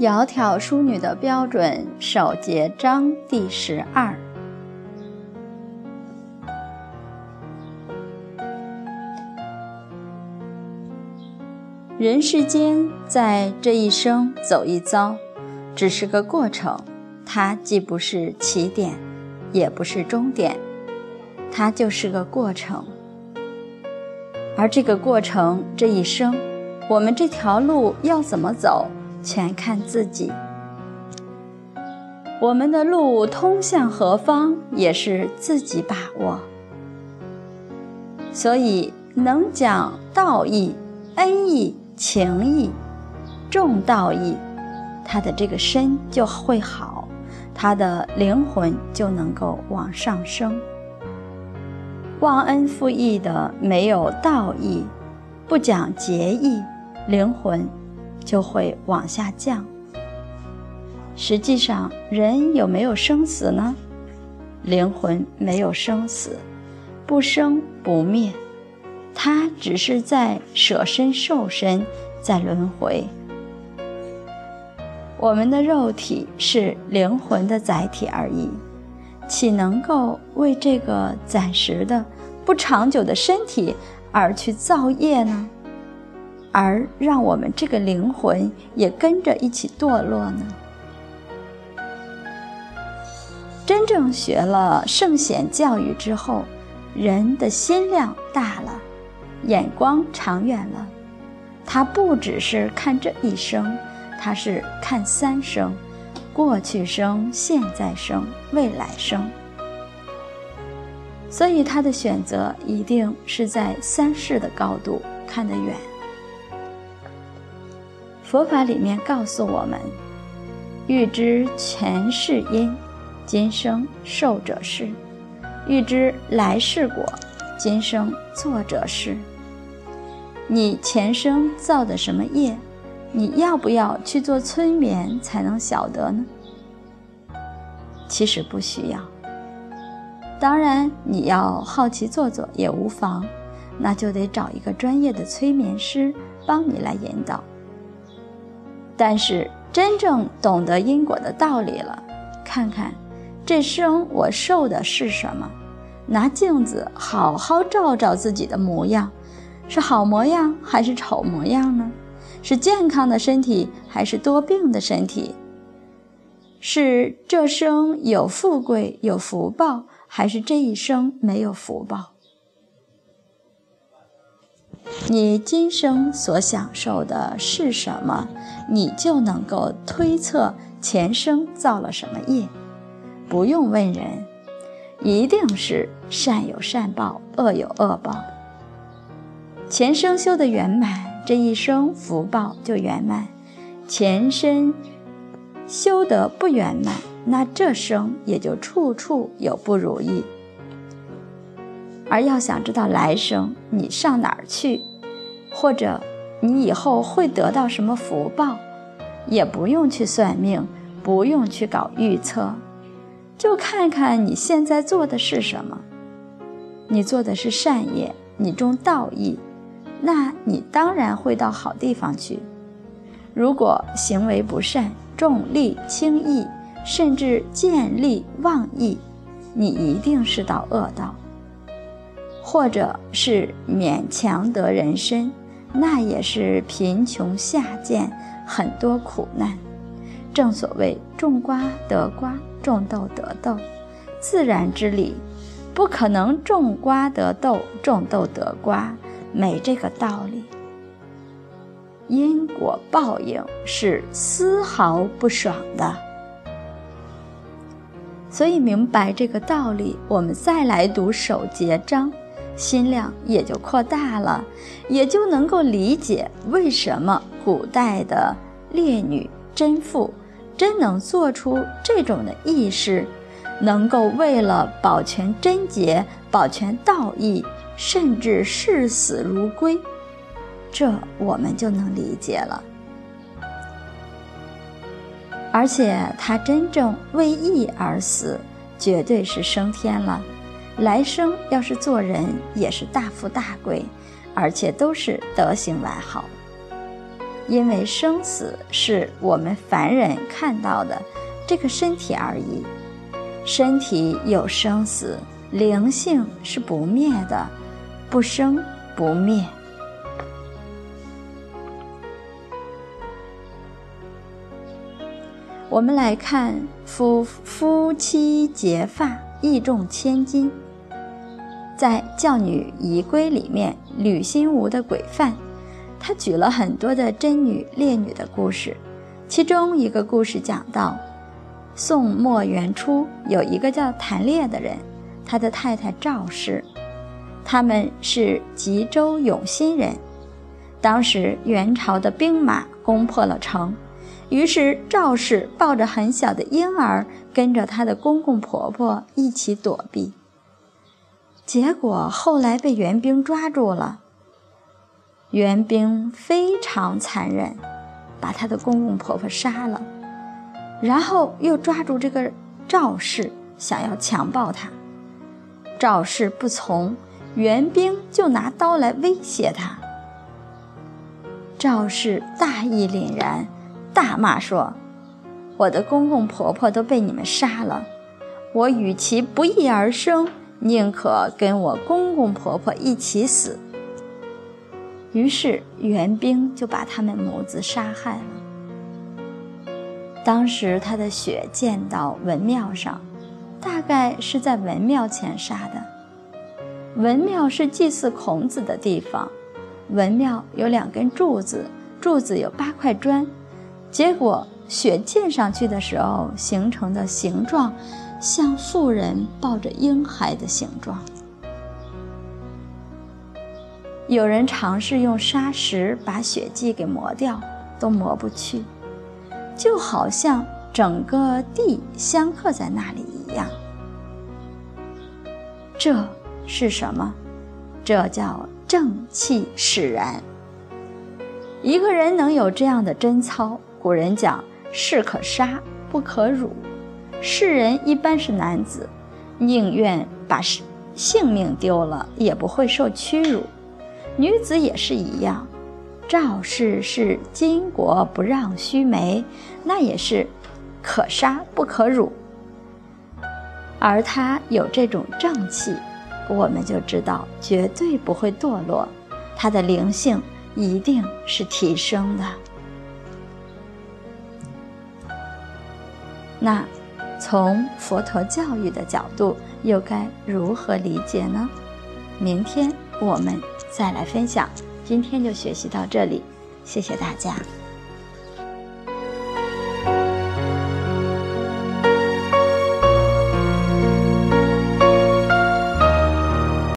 窈窕淑女的标准，首节章第十二。人世间，在这一生走一遭，只是个过程，它既不是起点，也不是终点，它就是个过程。而这个过程，这一生，我们这条路要怎么走？全看自己。我们的路通向何方，也是自己把握。所以，能讲道义、恩义、情义、重道义，他的这个身就会好，他的灵魂就能够往上升。忘恩负义的，没有道义，不讲节义，灵魂。就会往下降。实际上，人有没有生死呢？灵魂没有生死，不生不灭，它只是在舍身受身，在轮回。我们的肉体是灵魂的载体而已，岂能够为这个暂时的、不长久的身体而去造业呢？而让我们这个灵魂也跟着一起堕落呢？真正学了圣贤教育之后，人的心量大了，眼光长远了。他不只是看这一生，他是看三生：过去生、现在生、未来生。所以他的选择一定是在三世的高度看得远。佛法里面告诉我们：欲知前世因，今生受者是；欲知来世果，今生作者是。你前生造的什么业，你要不要去做催眠才能晓得呢？其实不需要。当然，你要好奇做做也无妨，那就得找一个专业的催眠师帮你来引导。但是真正懂得因果的道理了，看看这生我受的是什么，拿镜子好好照照自己的模样，是好模样还是丑模样呢？是健康的身体还是多病的身体？是这生有富贵有福报，还是这一生没有福报？你今生所享受的是什么，你就能够推测前生造了什么业，不用问人，一定是善有善报，恶有恶报。前生修得圆满，这一生福报就圆满；前生修得不圆满，那这生也就处处有不如意。而要想知道来生你上哪儿去，或者你以后会得到什么福报，也不用去算命，不用去搞预测，就看看你现在做的是什么。你做的是善业，你重道义，那你当然会到好地方去。如果行为不善，重利轻义，甚至见利忘义，你一定是到恶道。或者是勉强得人身，那也是贫穷下贱，很多苦难。正所谓种瓜得瓜，种豆得豆，自然之理，不可能种瓜得豆，种豆得瓜，没这个道理。因果报应是丝毫不爽的，所以明白这个道理，我们再来读首节章。心量也就扩大了，也就能够理解为什么古代的烈女贞妇真能做出这种的意识，能够为了保全贞洁、保全道义，甚至视死如归，这我们就能理解了。而且她真正为义而死，绝对是升天了。来生要是做人，也是大富大贵，而且都是德行完好。因为生死是我们凡人看到的这个身体而已。身体有生死，灵性是不灭的，不生不灭。我们来看夫夫妻结发，义重千金。在《教女仪规》里面，吕心无的规范，他举了很多的贞女烈女的故事，其中一个故事讲到。宋末元初，有一个叫谭烈的人，他的太太赵氏，他们是吉州永新人。当时元朝的兵马攻破了城，于是赵氏抱着很小的婴儿，跟着她的公公婆婆一起躲避。结果后来被援兵抓住了，援兵非常残忍，把她的公公婆婆杀了。然后又抓住这个赵氏，想要强暴他。赵氏不从，援兵就拿刀来威胁他。赵氏大义凛然，大骂说：“我的公公婆婆都被你们杀了，我与其不义而生，宁可跟我公公婆婆一起死。”于是援兵就把他们母子杀害了。当时他的血溅到文庙上，大概是在文庙前杀的。文庙是祭祀孔子的地方，文庙有两根柱子，柱子有八块砖，结果血溅上去的时候形成的形状，像妇人抱着婴孩的形状。有人尝试用砂石把血迹给磨掉，都磨不去。就好像整个地相克在那里一样，这是什么？这叫正气使然。一个人能有这样的贞操，古人讲士可杀不可辱。世人一般是男子，宁愿把性命丢了，也不会受屈辱。女子也是一样。赵氏是巾帼不让须眉，那也是可杀不可辱。而他有这种正气，我们就知道绝对不会堕落，他的灵性一定是提升的。那从佛陀教育的角度，又该如何理解呢？明天我们再来分享。今天就学习到这里，谢谢大家。